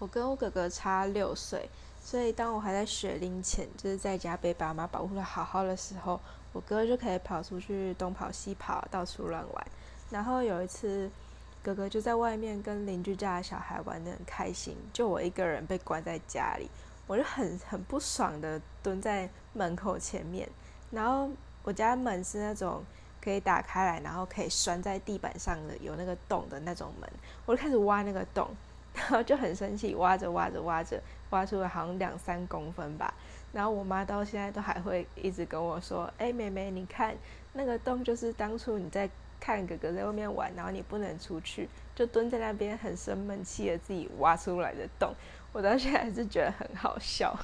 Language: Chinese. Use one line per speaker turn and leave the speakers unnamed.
我跟我哥哥差六岁，所以当我还在学龄前，就是在家被爸妈保护的好好的时候，我哥就可以跑出去东跑西跑，到处乱玩。然后有一次，哥哥就在外面跟邻居家的小孩玩得很开心，就我一个人被关在家里，我就很很不爽的蹲在门口前面，然后我家门是那种。可以打开来，然后可以拴在地板上的有那个洞的那种门，我就开始挖那个洞，然后就很生气，挖着挖着挖着，挖出了好像两三公分吧。然后我妈到现在都还会一直跟我说：“哎，妹妹，你看那个洞，就是当初你在看哥哥在外面玩，然后你不能出去，就蹲在那边很生闷气的自己挖出来的洞。”我到现在还是觉得很好笑。